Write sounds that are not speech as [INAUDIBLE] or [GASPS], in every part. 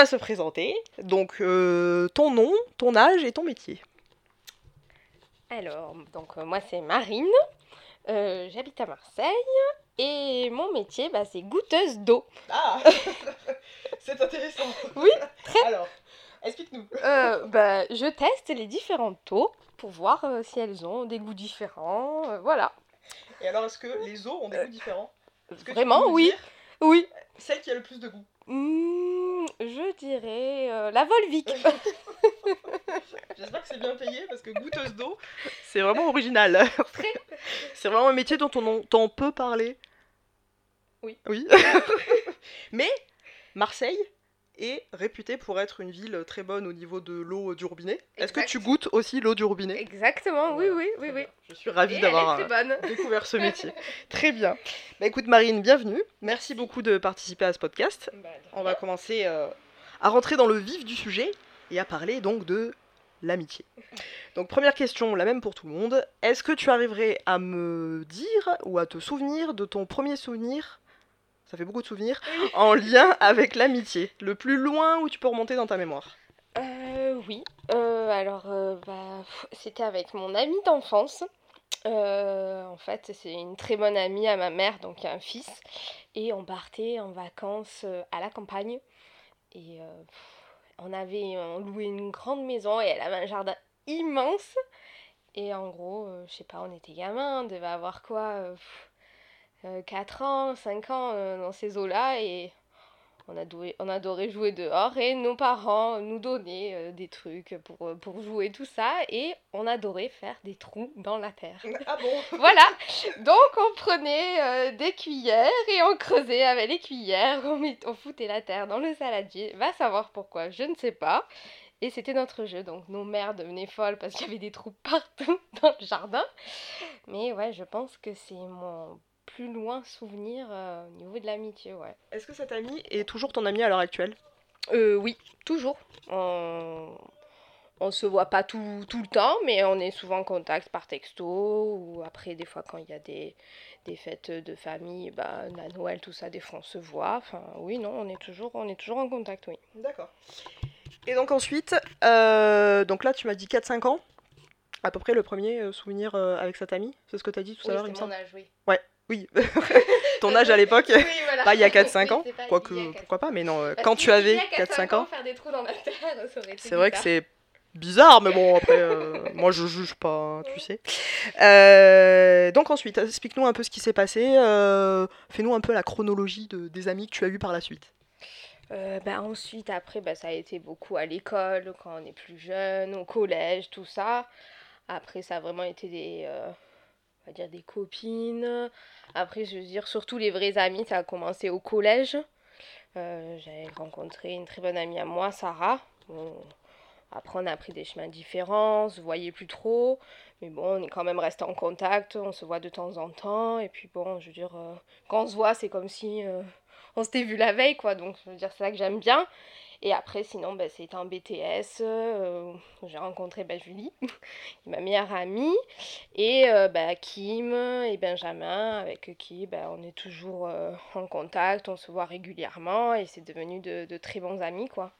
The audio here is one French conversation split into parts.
va se présenter. Donc euh, ton nom, ton âge et ton métier. Alors, donc euh, moi c'est Marine, euh, j'habite à Marseille et mon métier bah, c'est goûteuse d'eau. Ah [LAUGHS] C'est intéressant. Oui, très. Alors, explique-nous. Euh, bah, je teste les différentes eaux pour voir euh, si elles ont des goûts différents. euh, voilà. Et alors, est-ce que les eaux ont des goûts différents? Vraiment, oui. Oui. Celle qui a le plus de goût. Hmm, je dirais euh, la Volvic. [LAUGHS] J'espère que c'est bien payé parce que goûteuse d'eau, c'est vraiment original. c'est vraiment un métier dont on entend peu parler. Oui. Oui. [LAUGHS] Mais Marseille est réputée pour être une ville très bonne au niveau de l'eau du robinet. Est-ce que tu goûtes aussi l'eau du robinet? Exactement, oui, oui, oui, oui. Je suis ravie d'avoir euh, découvert ce [LAUGHS] métier. Très bien. Bah écoute Marine, bienvenue. Merci beaucoup de participer à ce podcast. Bah, On va commencer euh, à rentrer dans le vif du sujet et à parler donc de l'amitié. [LAUGHS] Donc première question, la même pour tout le monde. Est-ce que tu arriverais à me dire ou à te souvenir de ton premier souvenir ça fait beaucoup de souvenirs, [LAUGHS] en lien avec l'amitié, le plus loin où tu peux remonter dans ta mémoire. Euh, oui. Euh, alors, euh, bah, c'était avec mon amie d'enfance. En fait, c'est une très bonne amie à ma mère, donc il y a un fils. Et on partait en vacances à la campagne. Et on avait on loué une grande maison et elle avait un jardin immense. Et en gros, je sais pas, on était gamins, on devait avoir quoi pff, 4 ans, 5 ans euh, dans ces eaux-là. Et on adorait, on adorait jouer dehors et nos parents nous donnaient euh, des trucs pour, euh, pour jouer, tout ça. Et on adorait faire des trous dans la terre. [LAUGHS] Ah bon? Voilà, donc on prenait euh, des cuillères et on creusait avec les cuillères, on, met- on foutait la terre dans le saladier. Va savoir pourquoi, je ne sais pas. Et c'était notre jeu, donc nos mères devenaient folles parce qu'il y avait des trous partout [LAUGHS] dans le jardin. Mais ouais, je pense que c'est mon plus loin souvenir euh, au niveau de l'amitié, ouais. Est-ce que cette amie est toujours ton amie à l'heure actuelle? Euh, oui, toujours. On... on se voit pas tout, tout le temps, mais on est souvent en contact par texto ou après, des fois, quand il y a des, des fêtes de famille, bah, la Noël, tout ça, des fois, on se voit. Enfin, oui, non, on est toujours, on est toujours en contact, oui. D'accord. Et donc ensuite, euh, donc là tu m'as dit 4-5 ans, à peu près le premier euh, souvenir avec cette amie, c'est ce que tu as dit tout à l'heure, il me semble? âge, oui. Oui, [LAUGHS] ton âge à l'époque, Oui, voilà. pas il y a 4-5 Oui, ans, quoique a 4-5 pourquoi pas, mais non, euh, Parce quand tu avais il y a 4-5 ans, faire des trous dans la terre, ça aurait été c'est vrai que c'est bizarre, mais bon [LAUGHS] après, euh, moi je juge pas, hein, tu sais. Euh, donc ensuite, explique-nous un peu ce qui s'est passé, euh, fais-nous un peu la chronologie de- des amis que tu as eu par la suite. Bah, ensuite, après, bah, ça a été beaucoup à l'école, quand on est plus jeune, au collège, tout ça. Après, ça a vraiment été des, on va dire des copines. Après, je veux dire, surtout les vrais amis, ça a commencé au collège. Euh, j'avais rencontré une très bonne amie à moi, Sarah. Bon, après, on a pris des chemins différents, on se voyait plus trop. Mais bon, on est quand même resté en contact, on se voit de temps en temps. Et puis bon, je veux dire, euh, quand on se voit, c'est comme si... euh, on s'était vu la veille, quoi. Donc, je veux dire, c'est ça que j'aime bien. Et après, sinon, ben, c'était en BTS. euh, j'ai rencontré ben, Julie, [LAUGHS] ma meilleure amie. Et euh, ben, Kim et Benjamin, avec qui on est toujours euh, en contact. On se voit régulièrement. Et c'est devenu de, très bons amis, quoi.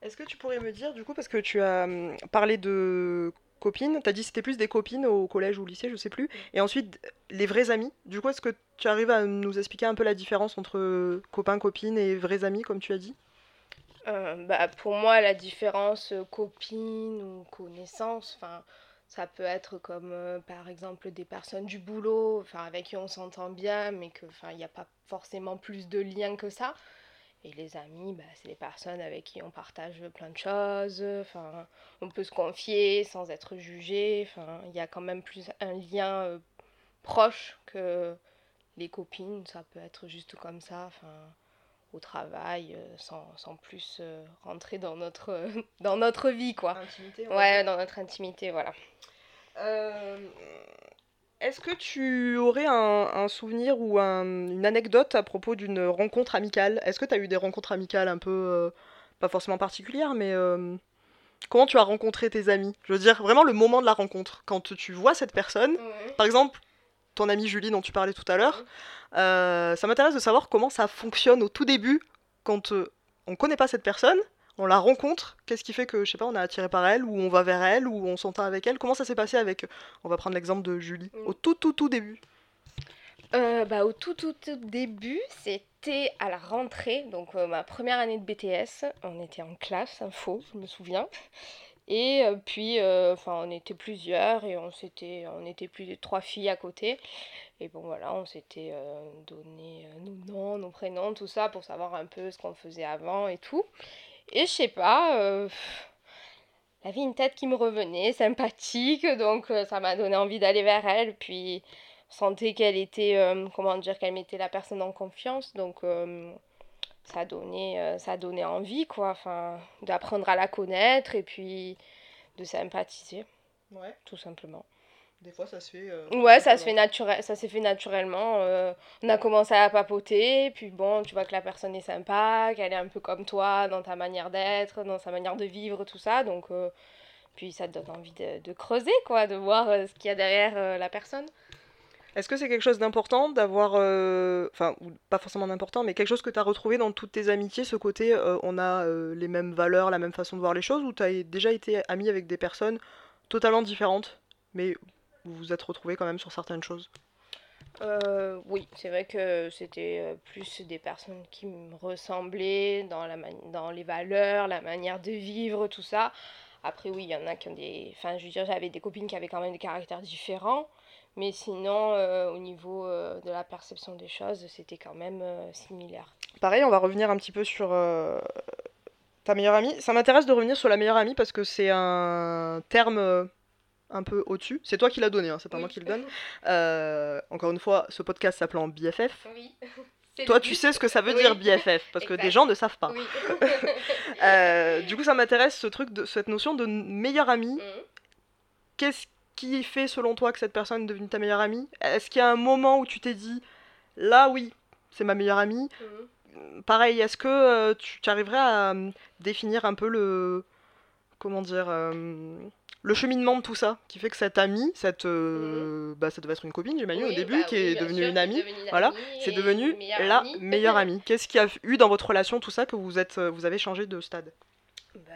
Est-ce que tu pourrais me dire, du coup, parce que tu as hum, parlé de copines, tu as dit que c'était plus des copines au collège ou au lycée, je sais plus, et ensuite les vrais amis. Du coup, est-ce que tu arrives à nous expliquer un peu la différence entre copains, copines et vrais amis, comme tu as dit? Euh, bah, pour moi, la différence euh, copine ou connaissance, enfin, ça peut être comme euh, par exemple des personnes du boulot, enfin, avec qui on s'entend bien, mais que, enfin, il n'y a pas forcément plus de liens que ça. Et les amis, bah, c'est des personnes avec qui on partage plein de choses, enfin, on peut se confier sans être jugé, enfin, il y a quand même plus un lien proche que les copines, ça peut être juste comme ça, enfin au travail euh, sans, sans plus euh, rentrer dans notre, [LAUGHS] dans notre vie, quoi. Intimité, Ouais, dans notre intimité, voilà. Euh, Est-ce que tu aurais un, un souvenir ou un- une anecdote à propos d'une rencontre amicale? Est-ce que tu as eu des rencontres amicales un peu, euh, pas forcément particulières, mais euh, comment tu as rencontré tes amis? Je veux dire, vraiment le moment de la rencontre, quand tu vois cette personne, par exemple, ton amie Julie dont tu parlais tout à l'heure. Euh, ça m'intéresse de savoir comment ça fonctionne au tout début quand euh, on connaît pas cette personne, on la rencontre. Qu'est-ce qui fait que, je sais pas, on est attiré par elle, ou on va vers elle, ou on s'entend avec elle Comment ça s'est passé avec. On va prendre l'exemple de Julie, Mm. au tout, tout, tout début. Euh, bah, au tout, tout, tout début, c'était à la rentrée, donc ma première année de BTS. On était en classe, info, je me souviens. Et euh, puis, euh, enfin, on était plusieurs et on s'était, on était plus de trois filles à côté. Et bon, voilà, on s'était euh, donné nos noms, nos prénoms, tout ça pour savoir un peu ce qu'on faisait avant et tout. Et je sais pas, euh, elle avait une tête qui me revenait, sympathique, donc ça m'a donné envie d'aller vers elle. Puis sentais qu'elle était, comment dire, qu'elle mettait la personne en confiance, donc ça donnait, euh, ça donnait envie, quoi, enfin, d'apprendre à la connaître et puis de sympathiser, Ouais, tout simplement. des fois ça se fait. Ouais, ça se fait naturel, ça s'est fait naturellement. euh, on a commencé à papoter, puis bon, tu vois que la personne est sympa, qu'elle est un peu comme toi dans ta manière d'être, dans sa manière de vivre, tout ça. Donc, euh, puis ça te donne envie de, de creuser, quoi, de voir euh, ce qu'il y a derrière euh, la personne. Est-ce que c'est quelque chose d'important d'avoir, euh, enfin, pas forcément d'important, mais quelque chose que tu as retrouvé dans toutes tes amitiés, ce côté euh, on a euh, les mêmes valeurs, la même façon de voir les choses, ou tu as déjà été ami avec des personnes totalement différentes, mais vous vous êtes retrouvés quand même sur certaines choses? Oui, c'est vrai que c'était plus des personnes qui me ressemblaient dans les valeurs, la manière de vivre, tout ça. Après, oui, il y en a qui ont des... Enfin, je veux dire, j'avais des copines qui avaient quand même des caractères différents. Mais sinon, euh, au niveau euh, de la perception des choses, c'était quand même euh, similaire. Pareil, on va revenir un petit peu sur ta meilleure amie. Ça m'intéresse de revenir sur la meilleure amie parce que c'est un terme un peu au-dessus. C'est toi qui l'as donné, hein, c'est pas Oui. moi qui le donne. Encore une fois, ce podcast s'appelant BFF. Oui. [LAUGHS] Toi, tu sais ce que ça veut Oui. dire BFF, parce que des gens ne savent pas. Oui. [LAUGHS] Du coup, ça m'intéresse ce truc, de, cette notion de meilleure amie. Mhm. Qu'est-ce qui fait, selon toi, que cette personne est devenue ta meilleure amie? Est-ce qu'il y a un moment où tu t'es dit, là, oui, c'est ma meilleure amie? Mhm. Pareil, est-ce que euh, tu, tu arriverais à euh, définir un peu le. Comment dire euh, Le cheminement de tout ça, qui fait que cette amie, cette. euh, bah, ça devait être une copine, j'imagine, au. Oui, début, bah qui oui, est devenue sûr, une amie. voilà, C'est devenu meilleure la amie. meilleure amie. Qu'est-ce qu'il y a eu dans votre relation, tout ça, que vous, êtes, vous avez changé de stade? Bah,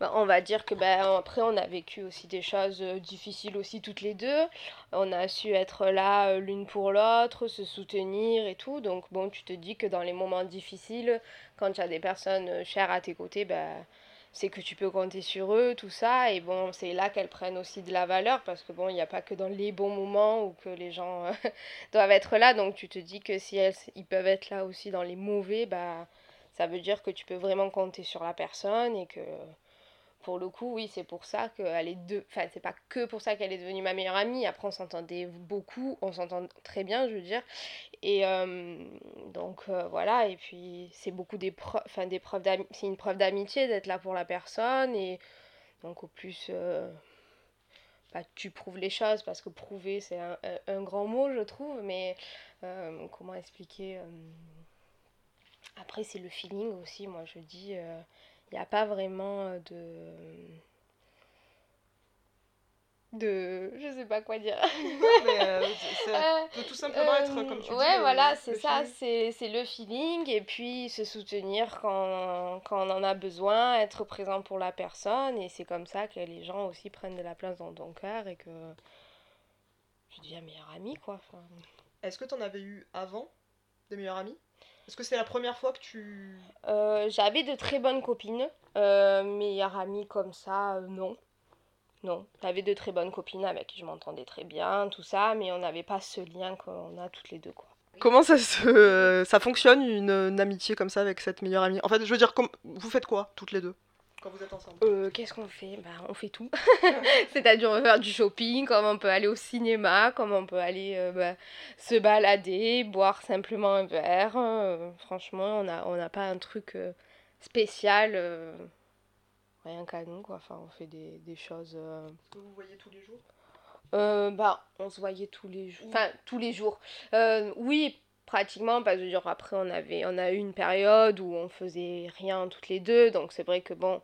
bah, on va dire que bah, après on a vécu aussi des choses euh, difficiles aussi toutes les deux. On a su être là euh, l'une pour l'autre, se soutenir et tout. Donc bon, tu te dis que dans les moments difficiles, quand tu as des personnes euh, chères à tes côtés, bah, c'est que tu peux compter sur eux, tout ça. Et bon, c'est là qu'elles prennent aussi de la valeur parce que bon, il n'y a pas que dans les bons moments où que les gens [LAUGHS] doivent être là. Donc tu te dis que si elles, ils peuvent être là aussi dans les mauvais, bah ça veut dire que tu peux vraiment compter sur la personne et que pour le coup, oui, c'est pour ça qu'elle est deux. Enfin, c'est pas que pour ça qu'elle est devenue ma meilleure amie. Après, on s'entendait beaucoup, on s'entend très bien, je veux dire. Et euh, donc euh, voilà. Et puis c'est beaucoup des preuves, enfin des preuves d'ami- c'est une preuve d'amitié d'être là pour la personne et donc au plus. euh, bah, tu prouves les choses parce que prouver c'est un, grand mot je trouve mais comment expliquer après, c'est le feeling aussi, moi je dis. Il n'y a pas vraiment euh, de. de. Je sais pas quoi dire. [LAUGHS] euh, Euh, peut tout euh, ouais, voilà, c'est ça, c'est le feeling et puis se soutenir quand, quand on en a besoin, être présent pour la personne et c'est comme ça que les gens aussi prennent de la place dans ton cœur et que je deviens meilleure amie quoi. Enfin, Est-ce que tu en avais eu avant des meilleures amies Est-ce que c'est la première fois que tu. Euh, j'avais de très bonnes copines, euh, meilleures amies comme ça, euh, non. Non, j'avais de très bonnes copines avec qui je m'entendais très bien, tout ça, mais on n'avait pas ce lien qu'on a toutes les deux, quoi. Comment ça se ça fonctionne une, une amitié comme ça avec cette meilleure amie? En fait, je veux dire, comme... vous faites quoi toutes les deux? Quand vous êtes ensemble Euh, qu'est-ce qu'on fait? Bah, on fait tout. [LAUGHS] C'est-à-dire, on va faire du shopping, comme on peut aller au cinéma, comme on peut aller euh, bah, se balader, boire simplement un verre. euh, franchement, on n'a on n'a pas un truc euh, spécial, rien qu'à nous, quoi. Enfin, on fait des, des choses. que vous voyez tous les jours? Euh, bah, on se voyait tous les jours. Enfin, tous les jours. Euh, oui, pratiquement, parce que genre, après, on avait, on a eu une période où on faisait rien toutes les deux. Donc, c'est vrai que bon,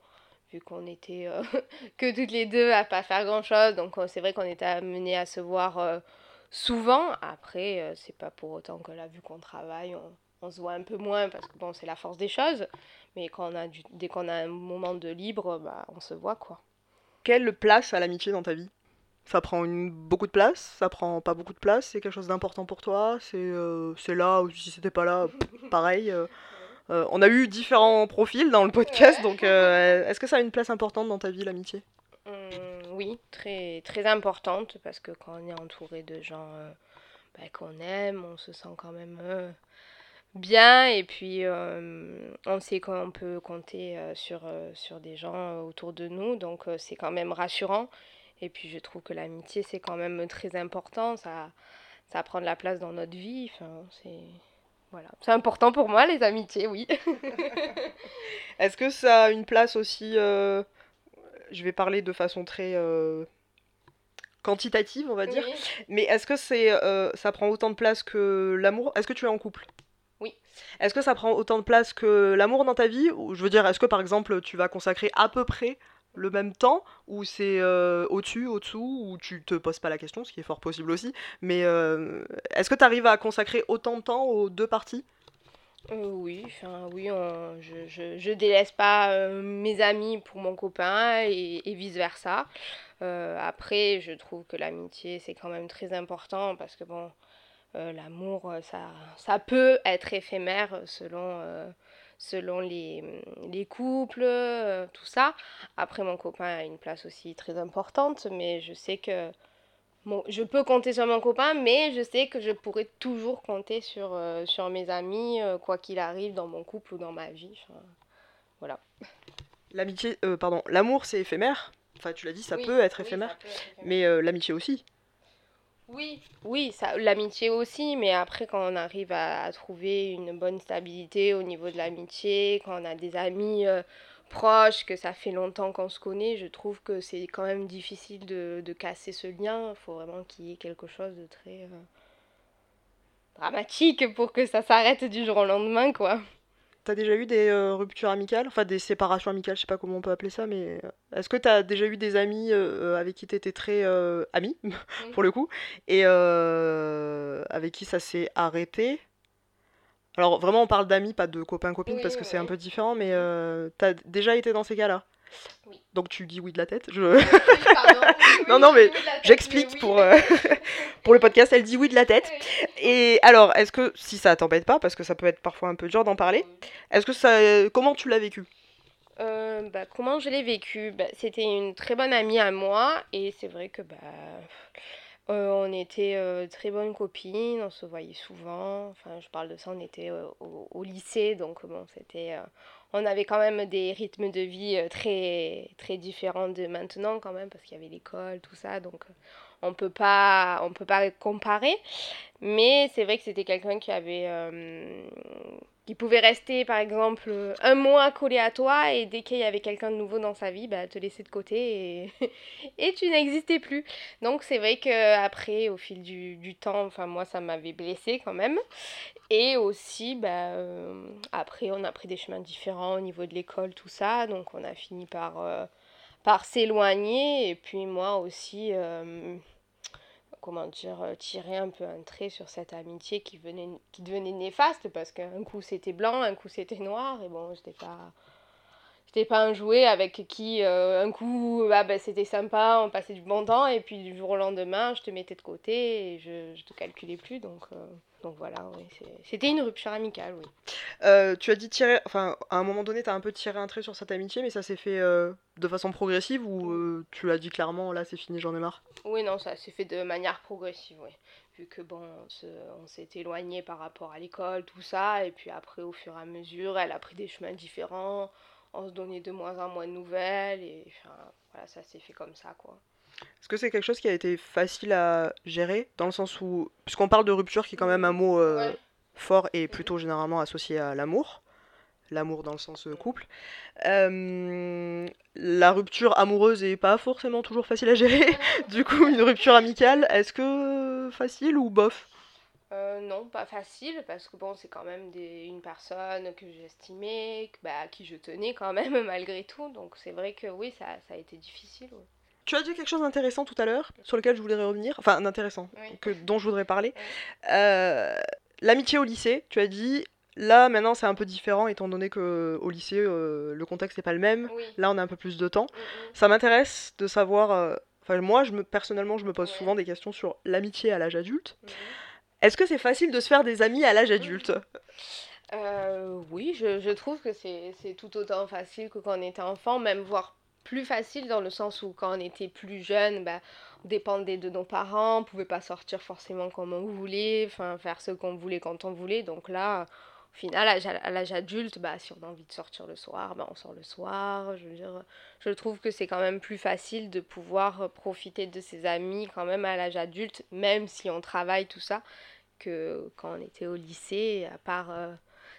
vu qu'on était euh, [LAUGHS] que toutes les deux à pas faire grand chose, donc euh, c'est vrai qu'on était amenés à se voir euh, souvent. Après, c'est pas pour autant que là, vu qu'on travaille, on, se voit un peu moins parce que bon, c'est la force des choses. Mais quand on a du, dès qu'on a un moment de libre, bah, on se voit quoi. Quelle place a l'amitié dans ta vie? Ça prend une, beaucoup de place Ça prend pas beaucoup de place C'est quelque chose d'important pour toi C'est euh, là ou si c'était pas là, [LAUGHS] pareil euh, euh, On a eu différents profils dans le podcast, donc [LAUGHS] est-ce que ça a une place importante dans ta vie l'amitié? Mmh, Oui, très, très importante parce que quand on est entouré de gens bah, qu'on aime, on se sent quand même bien et puis euh, on sait qu'on peut compter euh, sur, euh, sur des gens autour de nous donc c'est quand même rassurant et puis je trouve que l'amitié c'est quand même très important. Ça ça prend de la place dans notre vie. Enfin, c'est voilà. C'est important pour moi les amitiés oui. [LAUGHS] Est-ce que ça a une place aussi je vais parler de façon très quantitative on va dire. Mais est-ce que c'est ça prend autant de place que l'amour? Est-ce que tu es en couple? Oui. Est-ce que ça prend autant de place que l'amour dans ta vie? Ou je veux dire, est-ce que par exemple tu vas consacrer à peu près le même temps ou c'est euh, au-dessus, au-dessous, ou tu te poses pas la question, ce qui est fort possible aussi. Mais euh, est-ce que tu arrives à consacrer autant de temps aux deux parties? Euh, Oui, enfin oui, je, je, délaisse pas mes amis pour mon copain et, et vice versa. après, je trouve que l'amitié c'est quand même très important parce que bon, l'amour, ça, ça peut être éphémère selon, selon les, les couples, tout ça. Après, mon copain a une place aussi très importante, mais je sais que bon, je peux compter sur mon copain, mais je sais que je pourrais toujours compter sur, sur mes amis, quoi qu'il arrive dans mon couple ou dans ma vie. voilà. L'amitié, pardon, l'amour c'est éphémère. Enfin, tu l'as dit, ça, peut être éphémère. Mais l'amitié aussi. Oui, oui, ça, l'amitié aussi, mais après quand on arrive à, trouver une bonne stabilité au niveau de l'amitié, quand on a des amis euh, proches, que ça fait longtemps qu'on se connaît, je trouve que c'est quand même difficile de, casser ce lien. Il faut vraiment qu'il y ait quelque chose de très euh, dramatique pour que ça s'arrête du jour au lendemain, quoi. T'as déjà eu des euh, ruptures amicales, enfin des séparations amicales, je sais pas comment on peut appeler ça, mais euh, est-ce que t'as déjà eu des amis euh, avec qui t'étais très ami, [LAUGHS] pour le coup, et avec qui ça s'est arrêté? Alors vraiment on parle d'amis, pas de copains-copines, parce que c'est un peu différent, mais t'as déjà été dans ces cas-là? Donc tu dis oui de la tête. Je... [LAUGHS] non, non, mais j'explique pour, euh, [LAUGHS] pour le podcast. Elle dit oui de la tête. Et alors, est-ce que, si ça t'embête pas, parce que ça peut être parfois un peu dur d'en parler, est-ce que ça. Comment tu l'as vécu? Euh, bah, comment je l'ai vécu? Bah, C'était une très bonne amie à moi et c'est vrai que bah, euh, on était très bonnes copines, on se voyait souvent. Enfin, je parle de ça, on était au, au, lycée, donc bon, c'était on avait quand même des rythmes de vie euh, très, très différents de maintenant quand même, parce qu'il y avait l'école, tout ça, donc euh, on peut pas on peut pas comparer mais c'est vrai que c'était quelqu'un qui avait euh, qui pouvait rester par exemple un mois collé à toi et dès qu'il y avait quelqu'un de nouveau dans sa vie bah te laisser de côté et, [LAUGHS] tu n'existais plus. Donc c'est vrai que après au fil du, temps enfin moi ça m'avait blessé quand même. Et aussi bah euh, après on a pris des chemins différents au niveau de l'école tout ça. Donc on a fini par par s'éloigner. Et puis moi aussi euh, comment dire euh, tirer un peu un trait sur cette amitié qui venait qui devenait néfaste parce qu'un coup c'était blanc un coup c'était noir et bon j'étais pas j'étais pas un jouet avec qui euh, un coup ah ben, c'était sympa on passait du bon temps et puis du jour au lendemain je te mettais de côté et je, je te calculais plus donc donc voilà, oui, c'était une rupture amicale, oui. Euh, tu as dit tirer, enfin, à un moment donné, tu as un peu tiré un trait sur cette amitié, mais ça s'est fait euh, de façon progressive ou euh, tu l'as dit clairement, là c'est fini, j'en ai marre? Oui, non, ça s'est fait de manière progressive, oui. Vu que bon, on s'est éloigné par rapport à l'école, tout ça, et puis après, au fur et à mesure, elle a pris des chemins différents, on se donnait de moins en moins de nouvelles, et enfin, voilà, ça s'est fait comme ça, quoi. Est-ce que c'est quelque chose qui a été facile à gérer Dans le sens où. Puisqu'on parle de rupture, qui est quand même un mot euh, fort et plutôt généralement associé à l'amour. L'amour dans le sens euh, couple. Euh, la rupture amoureuse est pas forcément toujours facile à gérer. [LAUGHS] du coup, une rupture amicale, est-ce que facile ou bof? Non, pas facile, parce que bon, c'est quand même des, une personne que j'estimais, bah, à qui je tenais quand même [LAUGHS] malgré tout. Donc c'est vrai que oui, ça, ça a été difficile. Tu as dit quelque chose d'intéressant tout à l'heure, sur lequel je voulais revenir, enfin d'intéressant, Oui. que, dont je voudrais parler. Euh, L'amitié au lycée, tu as dit, là maintenant c'est un peu différent étant donné que au lycée euh, le contexte n'est pas le même. Oui. Là on a un peu plus de temps. Mm, mm. Ça m'intéresse de savoir, euh, enfin moi je me, personnellement je me pose Ouais. souvent des questions sur l'amitié à l'âge adulte. Mhm. Est-ce que c'est facile de se faire des amis à l'âge adulte? Euh, oui, je, je trouve que c'est c'est tout autant facile que quand on était enfant, même voire plus facile dans le sens où quand on était plus jeune, bah, on dépendait de nos parents, on pouvait pas sortir forcément comme on voulait, enfin faire ce qu'on voulait quand on voulait. Donc là, au final, à l'âge- adulte, bah, si on a envie de sortir le soir, bah, on sort le soir. Je veux dire, je trouve que c'est quand même plus facile de pouvoir profiter de ses amis quand même à l'âge adulte, même si on travaille tout ça, que quand on était au lycée, à part... euh,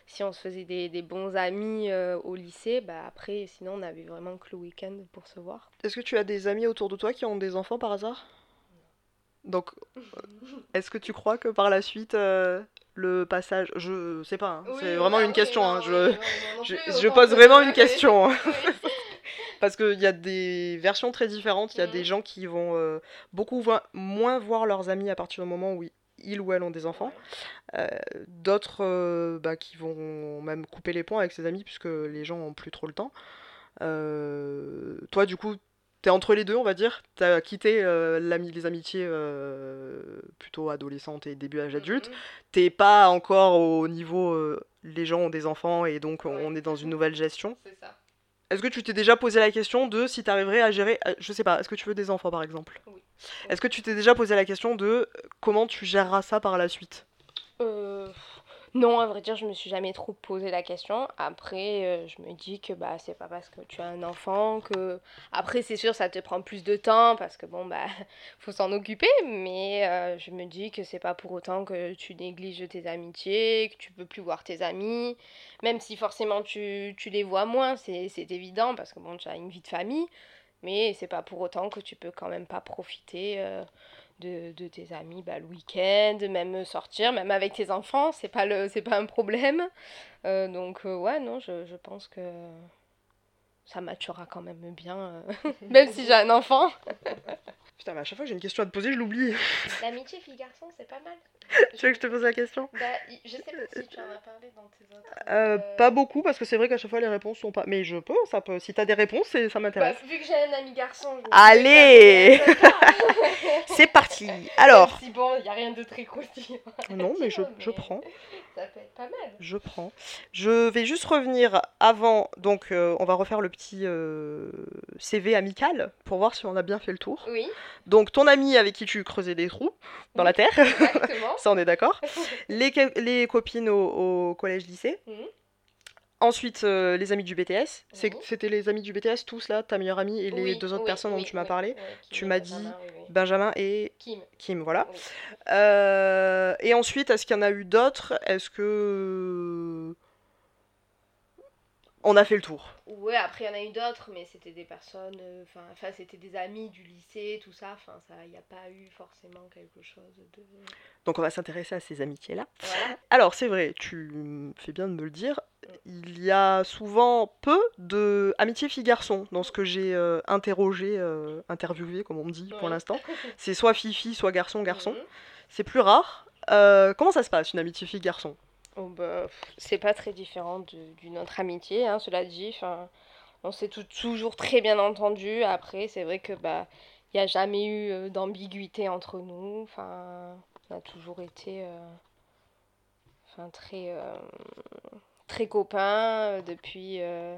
si on se faisait des, des bons amis euh, au lycée, bah après, sinon on avait vraiment que le week-end pour se voir. Est-ce que tu as des amis autour de toi qui ont des enfants par hasard? Donc, [LAUGHS] est-ce que tu crois que par la suite, euh, le passage... Je sais pas, hein, c'est vraiment une question. hein, je... [LAUGHS] je, je pose vraiment une question. hein. [LAUGHS] Parce qu'il y a des versions très différentes. Il y a Mhm. des gens qui vont euh, beaucoup moins voir leurs amis à partir du moment où ils ou elles ont des enfants. Euh, D'autres euh, bah, qui vont même couper les ponts avec ses amis puisque les gens ont plus trop le temps. Euh, toi, du coup, t'es entre les deux, on va dire. T'as quitté les amitiés plutôt adolescentes et début âge adulte. T'es pas encore au niveau les gens ont des enfants et donc on- Ouais. on est dans une nouvelle gestion. C'est ça. Est-ce que tu t'es déjà posé la question de si t'arriverais à gérer, je sais pas, est-ce que tu veux des enfants par exemple? Oui. Est-ce que tu t'es déjà posé la question de euh, comment tu géreras ça par la suite? Euh, non, à vrai dire, je me suis jamais trop posé la question. Après, euh, je me dis que bah c'est pas parce que tu as un enfant que après c'est sûr ça te prend plus de temps parce que bon bah [LAUGHS] faut s'en occuper, mais euh, je me dis que c'est pas pour autant que tu négliges tes amitiés, que tu peux plus voir tes amis, même si forcément tu, tu les vois moins, c'est c'est évident parce que bon tu as une vie de famille, mais c'est pas pour autant que tu peux quand même pas profiter. euh, de, tes amis bah, le week-end, même sortir, même avec tes enfants, c'est pas, pas un problème. Euh, donc, euh, ouais, non, je pense que ça maturera quand même bien, euh, [LAUGHS] même [LAUGHS] si j'ai un enfant. [LAUGHS] Putain, mais à chaque fois que j'ai une question à te poser, je l'oublie. L'amitié fille-garçon, c'est pas mal. tu veux que je te pose la question? Bah, je sais pas si tu en as parlé dans tes autres. Euh, Pas beaucoup parce que c'est vrai qu'à chaque fois les réponses sont pas. Mais je peux, ça peut. Si t'as des réponses, c'est- ça Bah, m'intéresse. vu que j'ai un ami garçon. je Allez C'est parti. Alors. Même Si bon, il n'y a rien de très croustillant. Non, mais je, je prends. Ça peut être pas mal. Je prends. Je vais juste revenir avant. Donc, euh, on va refaire le petit euh, CV amical pour voir si on a bien fait le tour. Oui, Donc, ton ami avec qui tu creusais des trous dans la terre, exactement. [LAUGHS] ça on est d'accord. [LAUGHS] Les, les copines au, au collège-lycée. Ensuite, euh, les amis du BTS. C'était les amis du BTS, tous là, ta meilleure amie et les Oui, deux autres oui, personnes dont tu m'as parlé. Tu m'as dit. Benjamin et Kim. Kim, voilà. Euh, et ensuite, est-ce qu'il y en a eu d'autres? Est-ce que. On a fait le tour. Ouais, après il y en a eu d'autres, mais c'était des personnes, euh, enfin, c'était des amis du lycée, tout ça, enfin, ça, il n'y a pas eu forcément quelque chose de. Donc on va s'intéresser à ces amitiés-là. Voilà. Alors c'est vrai, tu fais bien de me le dire, il y a souvent peu de amitié fille-garçon dans ce que j'ai euh, interrogé, euh, interviewé comme on me dit pour l'instant. [LAUGHS] C'est soit fille-fille, soit garçon-garçon. Mhm. C'est plus rare. Comment ça se passe une amitié fille-garçon Oh, bah, c'est pas très différent de- d'une autre amitié, hein, cela dit. On s'est toujours très bien entendu. Après, c'est vrai que bah, il n'y a jamais eu euh, d'ambiguïté entre nous. Enfin, on a toujours été euh, enfin, très, euh, très copains depuis, euh,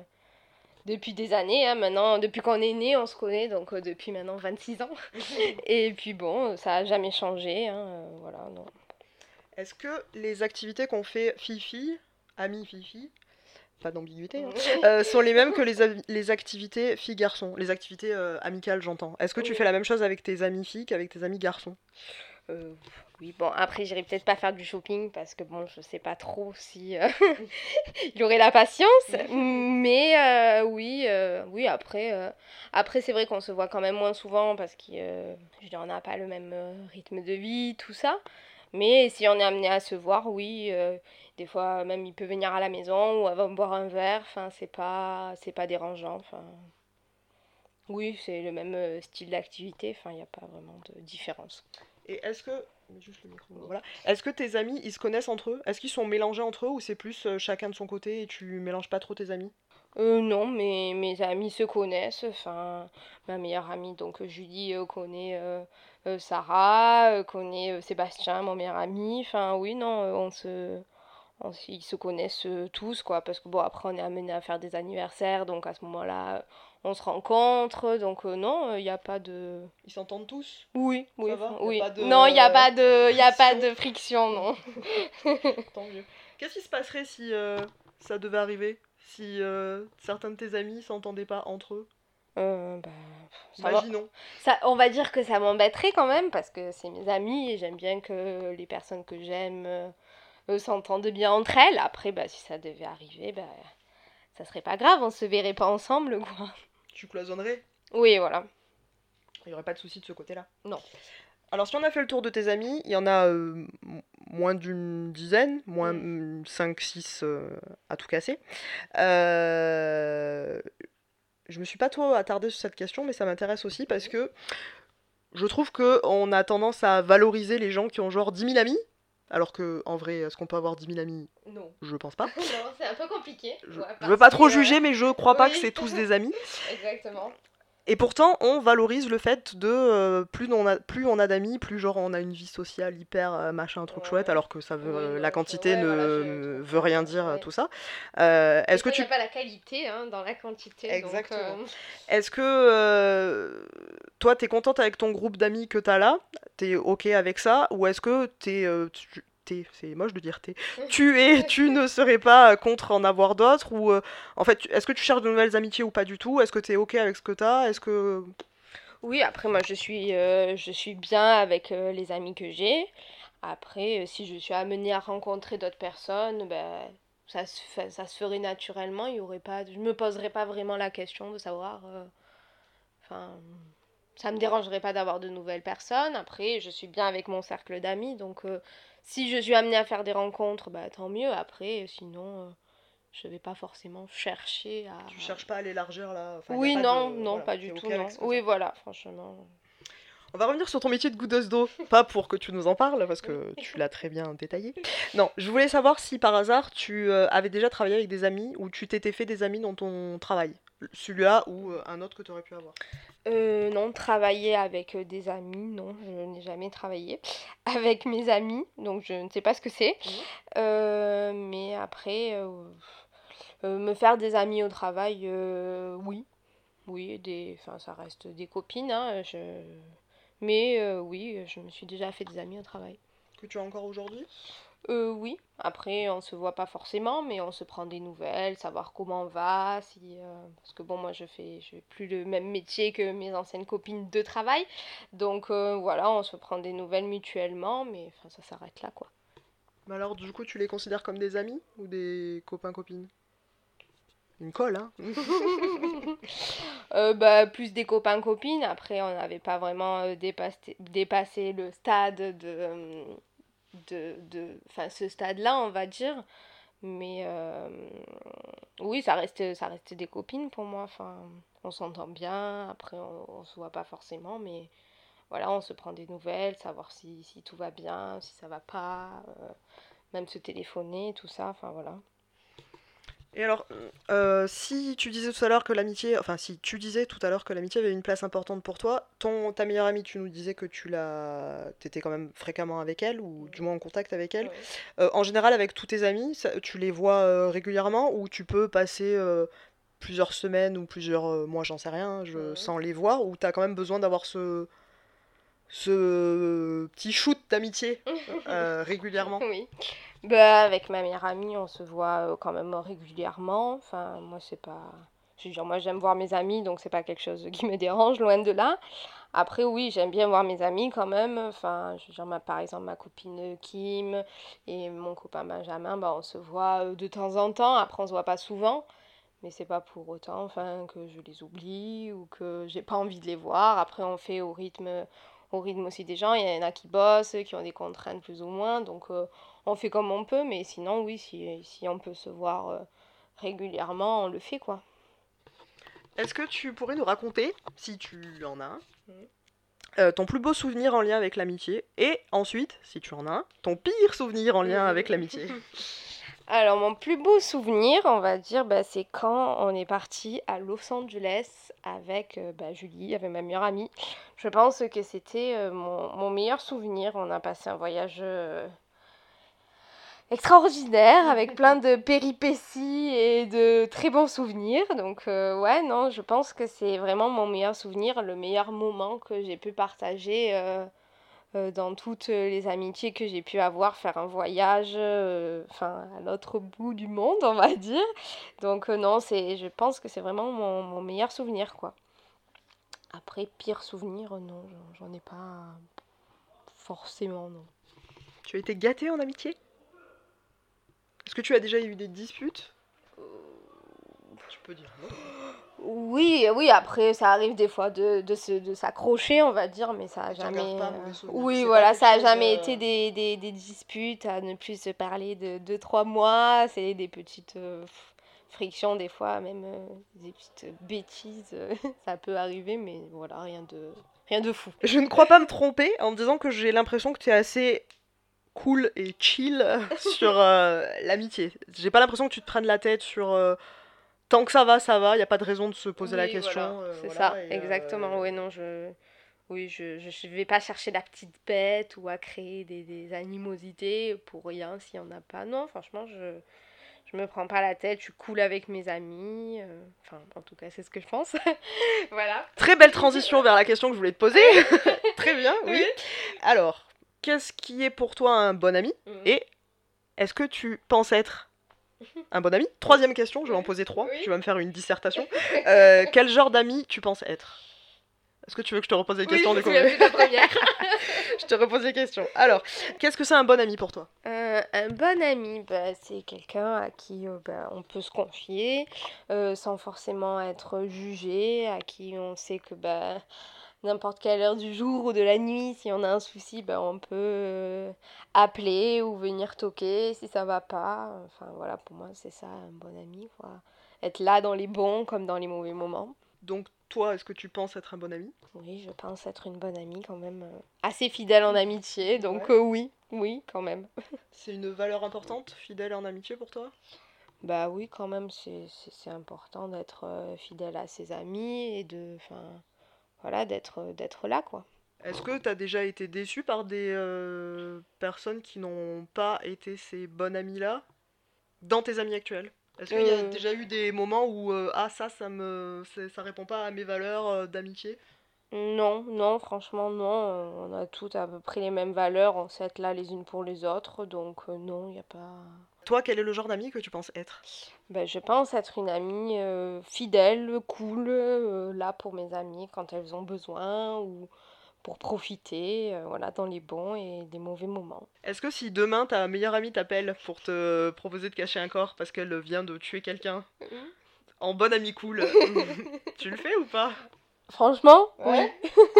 depuis des années. hein. Maintenant, depuis qu'on est né, on se connaît, donc depuis maintenant 26 ans. [LAUGHS] Et puis bon, ça a jamais changé. hein, voilà, non. Est-ce que les activités qu'on fait fille-fille, ami fille-fille, pas d'ambiguïté, hein, [LAUGHS] euh, sont les mêmes que les, activités filles-garçons Les activités euh, amicales, j'entends. Est-ce que tu fais la même chose avec tes amis filles qu'avec tes amis garçons? Euh, oui, bon, après, j'irai peut-être pas faire du shopping parce que, bon, je sais pas trop si euh, [LAUGHS] il aurait la patience. [LAUGHS] Mais euh, oui, oui, après, après c'est vrai qu'on se voit quand même moins souvent parce qu'on n'a pas le même rythme de vie, tout ça. Mais si on est amené à se voir, oui, euh, des fois même il peut venir à la maison ou avant boire un verre, enfin, c'est pas, c'est pas dérangeant. Enfin, Oui, c'est le même euh, style d'activité, enfin, il n'y a pas vraiment de différence. Et est-ce que. Juste le micro, voilà. Est-ce que tes amis, ils se connaissent entre eux? Est-ce qu'ils sont mélangés entre eux ou c'est plus euh, chacun de son côté et tu mélanges pas trop tes amis? Euh, non, mais mes amis se connaissent. Enfin, ma meilleure amie, donc Julie, euh, connaît euh, Sarah, euh, connaît euh, Sébastien, mon meilleur ami. Enfin, oui, non, euh, on se, ils se connaissent euh, tous, quoi. Parce que bon, après, on est amené à faire des anniversaires, donc à ce moment-là, euh, on se rencontre. Donc, euh, non, il n'y a pas de. Ils s'entendent tous? Oui, oui, va? Oui. de Non, il n'y a pas de, y a pas friction? de friction, non. [LAUGHS] Tant mieux. Qu'est-ce qui se passerait si euh, ça devait arriver? Si euh, certains de tes amis s'entendaient pas entre eux? Euh, bah, ça va. Imaginons. Ça, on va dire que ça m'embêterait quand même parce que c'est mes amis et j'aime bien que les personnes que j'aime euh, euh, s'entendent bien entre elles. Après, bah, si ça devait arriver, bah, ça serait pas grave, on se verrait pas ensemble, quoi. Tu cloisonnerais? Oui, voilà. Il y aurait pas de souci de ce côté-là? Non. Alors, si on a fait le tour de tes amis, il y en a euh, moins d'une dizaine, moins Mm. 5-6 à tout casser. Euh, je me suis pas trop attardée sur cette question, mais ça m'intéresse aussi parce que je trouve que on a tendance à valoriser les gens qui ont genre 10 000 amis, alors que en vrai, est-ce qu'on peut avoir 10 000 amis? Non. Je pense pas. [LAUGHS] non, c'est un peu compliqué. Je, je veux pas trop euh, juger, mais je crois pas oui. que c'est tous des [LAUGHS] amis. Exactement. Et pourtant, on valorise le fait de euh, plus on a, plus on a d'amis, plus genre on a une vie sociale hyper euh, machin truc Ouais. chouette, alors que ça veut Oui, euh, non, la quantité ouais, ne voilà, veut rien dire ouais. tout ça. Euh, Est-ce que tu pas la qualité hein, dans la quantité. Exactement. est-ce que toi t'es contente avec ton groupe d'amis que t'as là, t'es ok avec ça, ou est-ce que t'es tu- t'es- c'est moche de dire t'es tu es tu ne serais pas contre en avoir d'autres ou euh, en fait est-ce que tu cherches de nouvelles amitiés ou pas du tout? Est-ce que t'es ok avec ce que t'as? Est-ce que Oui, après moi je suis, euh, je suis bien avec euh, les amis que j'ai. Après, euh, si je suis amenée à rencontrer d'autres personnes, ben, ça se fait- ça se ferait naturellement. Il y aurait pas, je me poserais pas vraiment la question de savoir. euh, Enfin, ça me dérangerait pas d'avoir de nouvelles personnes. Après, je suis bien avec mon cercle d'amis, donc euh, si je suis amenée à faire des rencontres, bah tant mieux. Après, sinon, euh, je vais pas forcément chercher à. tu cherches pas à là Enfin, y a Oui, non, de- non, voilà, pas du tout, non. Oui, voilà, franchement. On va revenir sur ton métier de goudeuse d'eau, [LAUGHS] pas pour que tu nous en parles, parce que tu l'as très bien détaillé. [LAUGHS] Non, je voulais savoir si par hasard tu euh, avais déjà travaillé avec des amis ou tu t'étais fait des amis dans ton travail. Celui-là ou euh, un autre que tu aurais pu avoir. Euh, non, travailler avec euh, des amis, non, je n'ai jamais travaillé [LAUGHS] avec mes amis, donc je ne sais pas ce que c'est. Mhm. Euh, mais après, euh, me faire des amis au travail, oui, oui, des, enfin, ça reste des copines, hein, je... mais oui, je me suis déjà fait des amis au travail. Que tu as encore aujourd'hui? Euh, oui, après on se voit pas forcément, mais on se prend des nouvelles, savoir comment on va, si, euh, parce que bon, moi je fais, je fais plus le même métier que mes anciennes copines de travail, donc euh, voilà, on se prend des nouvelles mutuellement, mais enfin ça s'arrête là quoi. Mais alors, du coup, tu les considères comme des amis ou des copains-copines? Une colle, hein. [LAUGHS] Euh, bah, plus des copains-copines, après on n'avait pas vraiment euh, dépassé, dépassé le stade de, de, de, ce stade-là, on va dire. Mais euh, oui, ça reste, ça reste des copines pour moi. Enfin, on s'entend bien, après on, on se voit pas forcément, mais voilà, on se prend des nouvelles, savoir si, si tout va bien, si ça va pas, euh, même se téléphoner, tout ça, enfin voilà. Et alors, euh, si tu disais tout à l'heure que l'amitié, enfin si tu disais tout à l'heure que l'amitié avait une place importante pour toi, ton ta meilleure amie, tu nous disais que tu la, t'étais quand même fréquemment avec elle ou du moins en contact avec elle. Euh, en général, avec tous tes amis, ça- tu les vois euh, régulièrement ou tu peux passer plusieurs semaines ou plusieurs mois, j'en sais rien, je, Mhm. sans les voir ou t'as quand même besoin d'avoir ce ce petit shoot d'amitié [LAUGHS] euh, régulièrement. Oui. Bah, avec ma meilleure amie, on se voit euh, quand même régulièrement. Enfin, moi, c'est pas. Je veux dire, moi, j'aime voir mes amis, donc c'est pas quelque chose qui me dérange, loin de là. Après, oui, j'aime bien voir mes amis quand même. Enfin, je veux dire, ma- par exemple, ma copine Kim et mon copain Benjamin, bah, on se voit euh, de temps en temps. Après, on se voit pas souvent. Mais c'est pas pour autant, enfin, que je les oublie ou que j'ai pas envie de les voir. Après, on fait au rythme, au rythme aussi des gens. Il y en a qui bossent, qui ont des contraintes plus ou moins. Donc, euh, on fait comme on peut. Mais sinon, oui, si, si on peut se voir euh, régulièrement, on le fait, quoi. Est-ce que tu pourrais nous raconter, si tu en as un, Mhm. euh, ton plus beau souvenir en lien avec l'amitié et ensuite, si tu en as un, ton pire souvenir en lien avec l'amitié? [LAUGHS] Alors, mon plus beau souvenir, on va dire, bah, c'est quand on est parti à Los Angeles avec euh, bah, Julie, avec ma meilleure amie. Je pense que c'était euh, mon, mon meilleur souvenir. On a passé un voyage euh, extraordinaire [LAUGHS] avec plein de péripéties et de très bons souvenirs. Donc, euh, ouais, non, je pense que c'est vraiment mon meilleur souvenir, le meilleur moment que j'ai pu partager. euh, dans toutes les amitiés que j'ai pu avoir, faire un voyage euh, enfin, à l'autre bout du monde, on va dire. Donc euh, non, c'est, je pense que c'est vraiment mon, mon meilleur souvenir, quoi. Après, pire souvenir, euh, non, j'en- ai pas forcément, non. Tu as été gâté en amitié? Est-ce que tu as déjà eu des disputes? Tu peux dire non. [GASPS] [GASPS] Oui, oui, après, ça arrive des fois de, de, se- de s'accrocher, on va dire, mais ça a Tu en jamais... pas euh. Oui, voilà, ça a quelque chose, jamais été des, des, des disputes à ne plus se parler de 2-3 mois, c'est des petites euh, frictions des fois, même euh, des petites bêtises, [LAUGHS] ça peut arriver, mais voilà, rien de, rien de fou. Je ne crois pas me tromper en me disant que j'ai l'impression que tu es assez cool et chill [LAUGHS] sur euh, l'amitié. J'ai pas l'impression que tu te prennes la tête sur euh, tant que ça va, ça va, il n'y a pas de raison de se poser la question. voilà, euh, c'est voilà, ça, euh, exactement, oui, non, je... Oui, je, je, je vais pas chercher la petite bête ou à créer des, des animosités pour rien s'il y en a pas. Non, franchement, je, je me prends pas la tête, je suis cool avec mes amis. euh, Enfin, en tout cas, c'est ce que je pense. [LAUGHS] voilà. Très belle transition vers la question que je voulais te poser. [LAUGHS] Très bien, oui. Alors, qu'est-ce qui est pour toi un bon ami Mhm. Et est-ce que tu penses être un bon ami? Troisième question, je vais en poser trois. Oui. Tu vas me faire une dissertation. [LAUGHS] Euh, quel genre d'ami tu penses être? Est-ce que tu veux que je te repose les Oui, questions je de la [LAUGHS] première. Je te repose les questions. Alors, qu'est-ce que c'est un bon ami pour toi? Euh, un bon ami, bah, c'est quelqu'un à qui euh, bah, on peut se confier euh, sans forcément être jugé, à qui on sait que bah, n'importe quelle heure du jour ou de la nuit, si on a un souci, bah, on peut euh, appeler ou venir toquer si ça va pas. Enfin voilà, pour moi c'est ça un bon ami, quoi. Être là dans les bons comme dans les mauvais moments. Donc, toi, est-ce que tu penses être un bon ami? Oui, je pense être une bonne amie quand même, euh, assez fidèle en amitié, donc Ouais. euh, oui, oui quand même. [LAUGHS] C'est une valeur importante, fidèle en amitié pour toi? Bah oui, quand même, c'est important d'être fidèle à ses amis et de, enfin, voilà, d'être euh, d'être là, quoi. Est-ce que tu as déjà été déçu par des euh, personnes qui n'ont pas été ces bonnes amies-là dans tes amis actuels? Est-ce qu'il y a Euh. déjà eu des moments où euh, ah ça ça me ça répond pas à mes valeurs d'amitié Non, non, franchement, non. euh, On a toutes à peu près les mêmes valeurs, on sait être là les unes pour les autres, donc euh, non, il n'y a pas... Toi, quel est le genre d'ami que tu penses être? Ben, je pense être une amie euh, fidèle, cool, euh, là pour mes amies quand elles ont besoin ou pour profiter, euh, voilà, dans les bons et les mauvais moments. Est-ce que si demain ta meilleure amie t'appelle pour te proposer de cacher un corps parce qu'elle vient de tuer quelqu'un en bonne amie cool, [LAUGHS] tu le fais ou pas? Franchement, Ouais.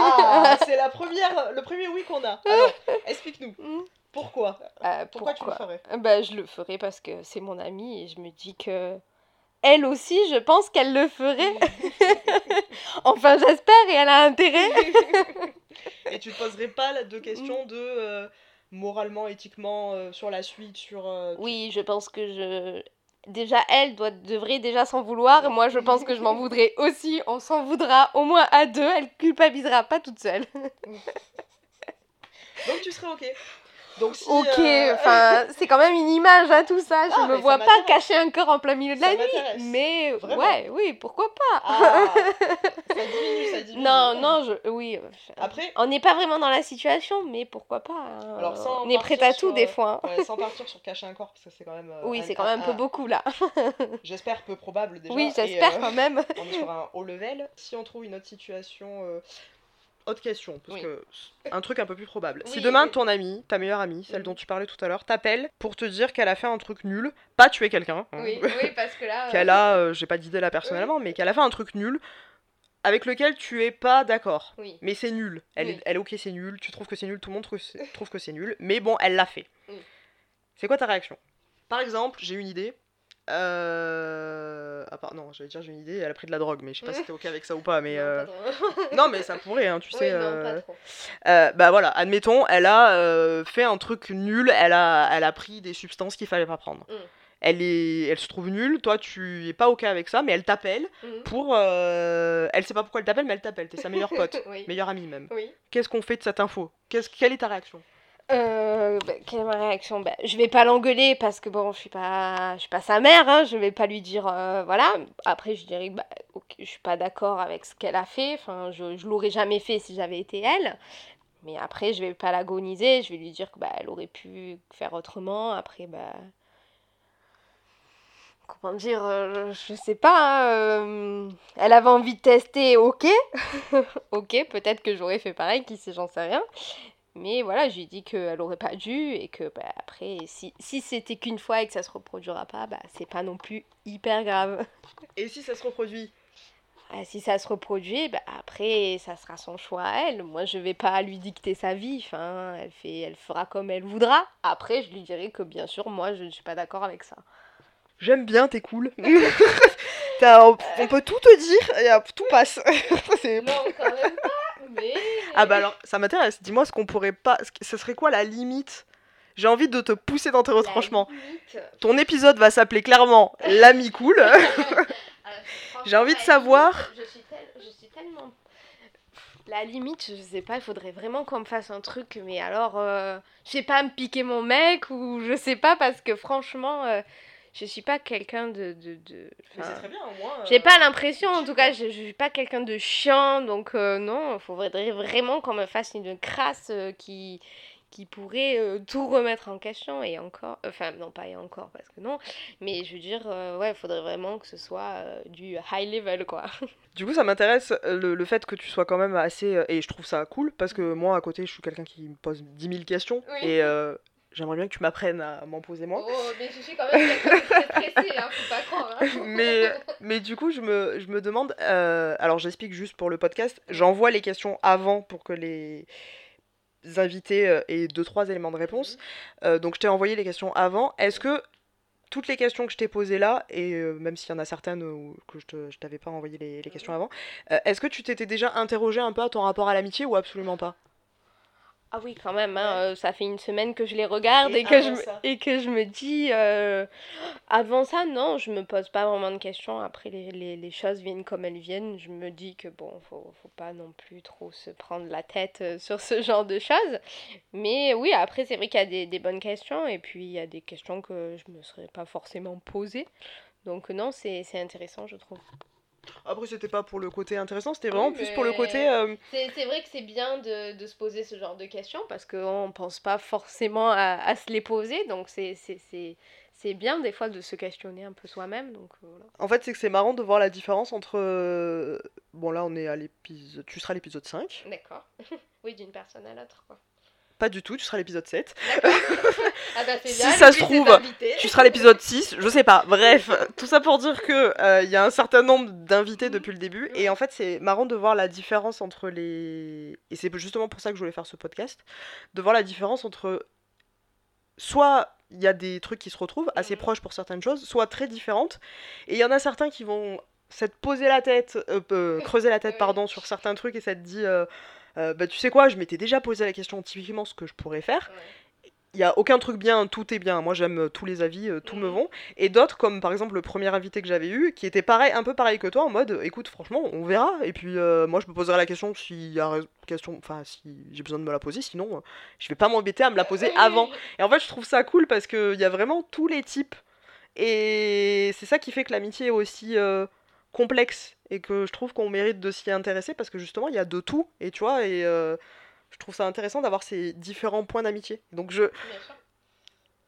Ah, [LAUGHS] c'est la première, le premier oui qu'on a. [LAUGHS] Alors, explique-nous. oui. Pourquoi? Euh, Pourquoi tu le ferais? Ben, je le ferai parce que c'est mon amie et je me dis que elle aussi, je pense qu'elle le ferait. [LAUGHS] enfin, j'espère et elle a intérêt. Et tu te poserais pas de questions de euh, moralement, éthiquement, euh, sur la suite, sur. euh, tu- Oui, je pense que je déjà elle doit devrait déjà s'en vouloir et moi je pense que je m'en voudrais aussi. On s'en voudra au moins à deux. Elle culpabilisera pas toute seule. [LAUGHS] Donc tu serais ok. Donc si. ok, euh, enfin [LAUGHS] c'est quand même une image à tout ça. Je Ah, me vois pas cacher un corps en plein milieu de Ça la nuit. Mais Vraiment. ouais, oui, pourquoi pas? Ah, [LAUGHS] ça diminue, ça diminue. Non, non, je oui. euh, Après, On n'est pas vraiment dans la situation, mais pourquoi pas hein. Alors, sans On est prêt à tout sur, des fois. hein. ouais, sans [LAUGHS] partir sur cacher un corps, parce que c'est quand même. euh, Oui, c'est quand même un peu un- beaucoup là. [LAUGHS] J'espère peu probable déjà. Oui, j'espère euh, quand même. [LAUGHS] on est sur un haut level. Si on trouve une autre situation, euh, autre question, parce Oui. que un truc un peu plus probable. si demain oui. ton amie, ta meilleure amie, celle Mhm. dont tu parlais tout à l'heure, t'appelle pour te dire qu'elle a fait un truc nul, pas tuer quelqu'un, hein, Oui, oui, parce que là. qu'elle a, euh, j'ai pas d'idée là personnellement, mais qu'elle a fait un truc nul avec lequel tu es pas d'accord. Oui. Mais c'est nul. Elle, Oui. est, elle, ok, c'est nul. Tu trouves que c'est nul. Tout le monde trouve, [LAUGHS] que c'est nul. Mais bon, elle l'a fait. Oui. C'est quoi ta réaction? Par exemple, j'ai une idée. Euh... Ah, part- non, j'allais dire j'ai une idée, elle a pris de la drogue, mais je sais pas si [LAUGHS] t'es ok avec ça ou pas, mais... Non, euh, pas trop. [LAUGHS] Non, mais ça pourrait, hein, tu sais. non, euh, pas trop. euh, bah voilà, admettons, elle a euh, fait un truc nul, elle a, elle a pris des substances qu'il fallait pas prendre. Mm. Elle, est, elle se trouve nulle, toi tu es pas ok avec ça, mais elle t'appelle Mhm. pour... euh, Elle sait pas pourquoi elle t'appelle, mais elle t'appelle, t'es sa meilleure pote, [LAUGHS] oui. meilleure amie même. oui. Qu'est-ce qu'on fait de cette info? Qu'est-ce, Quelle est ta réaction? Euh, bah, quelle est ma réaction? Bah, Je vais pas l'engueuler parce que bon, je suis pas, je suis pas sa mère, hein, je vais pas lui dire euh, voilà. Après, je dirais que bah, ok, je suis pas d'accord avec ce qu'elle a fait. Enfin, je, je l'aurais jamais fait si j'avais été elle. Mais après, je vais pas l'agoniser. Je vais lui dire que bah, elle aurait pu faire autrement. Après, bah. Comment dire euh, Je sais pas. hein, euh, elle avait envie de tester, ok. [LAUGHS] ok, peut-être que j'aurais fait pareil, qui sait, j'en sais rien. Mais voilà, je lui ai dit qu'elle aurait pas dû et que bah, après, si, si c'était qu'une fois et que ça se reproduira pas, bah c'est pas non plus hyper grave. Et si ça se reproduit? Ah, si ça se reproduit, bah après, ça sera son choix à elle. Moi, je vais pas lui dicter sa vie. Enfin, elle, fait, elle fera comme elle voudra. Après, je lui dirai que bien sûr, moi, je ne suis pas d'accord avec ça. J'aime bien, t'es cool. [LAUGHS] On, on peut tout te dire et tout passe. [LAUGHS] C'est- Non, quand même pas, mais... ah bah alors, ça m'intéresse. Dis-moi ce qu'on pourrait pas. ce serait quoi la limite? J'ai envie de te pousser dans tes retranchements. Ton épisode va s'appeler clairement L'ami cool. [LAUGHS] J'ai envie de savoir- Je suis, tel- je suis tellement. La limite, je sais pas, il faudrait vraiment qu'on me fasse un truc, mais alors, euh, je sais pas, me piquer mon mec ou je sais pas, parce que franchement, euh, je suis pas quelqu'un de. de, de- enfin, bien au moins. j'ai pas l'impression, en tout cas, je, je suis pas quelqu'un de chiant, donc euh, non, il faudrait vraiment qu'on me fasse une crasse euh, qui, qui pourrait euh, tout remettre en question, et encore, enfin, non, pas et encore, parce que non, mais je veux dire, euh, ouais, il faudrait vraiment que ce soit euh, du high level, quoi. [LAUGHS] Du coup, ça m'intéresse euh, le, le fait que tu sois quand même assez. euh, Et je trouve ça cool parce que moi, à côté, je suis quelqu'un qui me pose 10 000 questions. Oui. Et euh, j'aimerais bien que tu m'apprennes à m'en poser moins. Oh, mais je suis quand même très stressé, hein, faut pas croire. Hein. [LAUGHS] mais, mais du coup, je me, je me demande. euh, alors, j'explique juste pour le podcast. J'envoie les questions avant pour que les invités euh, aient deux trois éléments de réponse. Euh, donc, je t'ai envoyé les questions avant. Est-ce que toutes les questions que je t'ai posées là, et euh, même s'il y en a certaines où, que je, je t'avais pas envoyé les, les questions avant, euh, est-ce que tu t'étais déjà interrogé un peu à ton rapport à l'amitié ou absolument pas? Ah oui, quand même, hein, euh, ça fait une semaine que je les regarde et, que, je me, ça et que je me dis... euh, Avant ça, non, je me pose pas vraiment de questions. Après, les, les, les choses viennent comme elles viennent. Je me dis que bon, faut, faut pas non plus trop se prendre la tête euh, sur ce [LAUGHS] genre de choses. Mais oui, après, c'est vrai qu'il y a des, des bonnes questions et puis il y a des questions que je me serais pas forcément posées. Donc non, c'est c'est intéressant, je trouve. Après, c'était pas pour le côté intéressant, c'était Oui, vraiment plus pour le côté. euh, C'est vrai que c'est bien de, de se poser ce genre de questions parce qu'on pense pas forcément à, à se les poser. Donc c'est- bien des fois de se questionner un peu soi-même. Donc euh, voilà. En fait, c'est que c'est marrant de voir la différence entre. euh, Bon, là, on est à l'épisode. Tu seras à l'épisode 5. D'accord. [LAUGHS] oui, d'une personne à l'autre. quoi. Pas du tout, tu seras l'épisode 7. [LAUGHS] Ah bah Si bien. ça se trouve. Tu seras l'épisode 6, je sais pas. Bref, tout ça pour dire que euh, il y a un certain nombre d'invités depuis le début. Et en fait, c'est marrant de voir la différence entre les. Et c'est justement pour ça que je voulais faire ce podcast. De voir la différence entre. Soit il y a des trucs qui se retrouvent, assez Mhm. proches pour certaines choses, soit très différentes. Et il y en a certains qui vont s'être posé la tête, euh, euh, creuser la tête, [LAUGHS] pardon, sur certains trucs et s'être dit. Euh, bah, tu sais quoi, je m'étais déjà posé la question typiquement ce que je pourrais faire Ouais. il y a aucun truc bien, tout est bien. Moi j'aime euh, tous les avis, euh, tout me vont. Et d'autres comme par exemple le premier invité que j'avais eu, qui était pareil, un peu pareil que toi, en mode, écoute franchement, on verra. Et puis euh, moi je me poserai la question s'il y a question, enfin si j'ai besoin de me la poser, sinon euh, je vais pas m'embêter à me la poser avant. Et en fait je trouve ça cool parce que il y a vraiment tous les types. Et c'est ça qui fait que l'amitié est aussi complexe et que je trouve qu'on mérite de s'y intéresser parce que justement il y a de tout. Et tu vois, et euh, je trouve ça intéressant d'avoir ces différents points d'amitié. Donc je,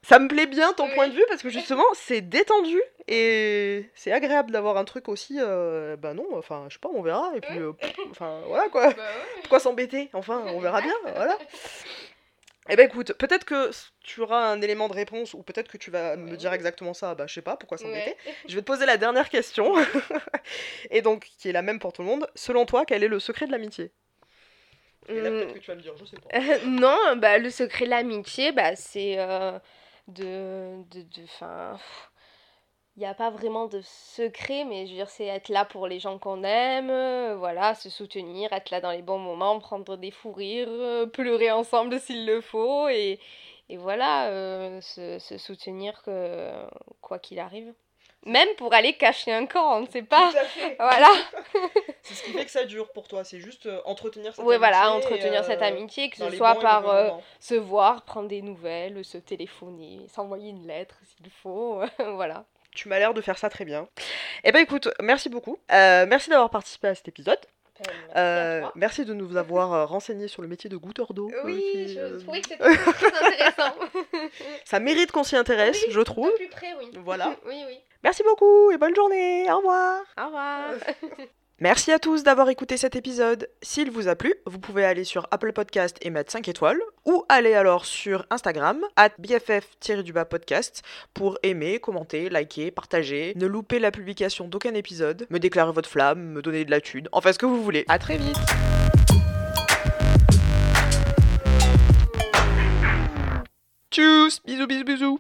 ça me plaît bien ton Oui. point de vue parce que justement [LAUGHS] c'est détendu et c'est agréable d'avoir un truc aussi. euh, bah non, enfin je sais pas, on verra et puis euh, pff, enfin voilà quoi. Bah ouais. Pourquoi s'embêter Enfin, on verra bien, voilà. [LAUGHS] Eh ben écoute, peut-être que tu auras un élément de réponse ou peut-être que tu vas me dire exactement ça. Bah je sais pas, pourquoi s'embêter Ouais. [LAUGHS] Je vais te poser la dernière question [LAUGHS] et donc qui est la même pour tout le monde. Selon toi, quel est le secret de l'amitié? Et là peut-être que tu vas me dire, je sais pas. Euh, [LAUGHS] non, bah, le secret de l'amitié, bah, c'est euh, de, de, de, 'fin, il n'y a pas vraiment de secret, mais je veux dire, c'est être là pour les gens qu'on aime, euh, voilà, se soutenir, être là dans les bons moments, prendre des fous rires, euh, pleurer ensemble s'il le faut, et, et voilà, euh, se, se soutenir que, quoi qu'il arrive. Même pour aller cacher un corps, on ne sait pas. Tout à fait. Voilà. [LAUGHS] C'est ce qui fait que ça dure pour toi, c'est juste entretenir cette Oui, amitié. voilà, entretenir cette amitié, que ce soit par se voir, prendre des nouvelles, se téléphoner, s'envoyer une lettre s'il faut, [LAUGHS] voilà. Tu m'as l'air de faire ça très bien. Eh ben écoute, merci beaucoup. Euh, merci d'avoir participé à cet épisode. Euh, merci de nous avoir euh, renseigné sur le métier de goûteur d'eau. euh, Oui, qui, je euh, trouvais que [LAUGHS] c'était très intéressant. [LAUGHS] Ça mérite qu'on s'y intéresse, Oui, je trouve. De plus près, oui. Voilà. [LAUGHS] Oui, oui. Merci beaucoup et bonne journée. Au revoir. Au revoir. Merci à tous d'avoir écouté cet épisode. S'il vous a plu, vous pouvez aller sur Apple Podcast et mettre 5 étoiles, ou aller alors sur Instagram, at BFF-du-bas podcast, pour aimer, commenter, liker, partager, ne louper la publication d'aucun épisode, me déclarer votre flamme, me donner de la thune, enfin ce que vous voulez. À très vite Tchuss Bisous bisous bisous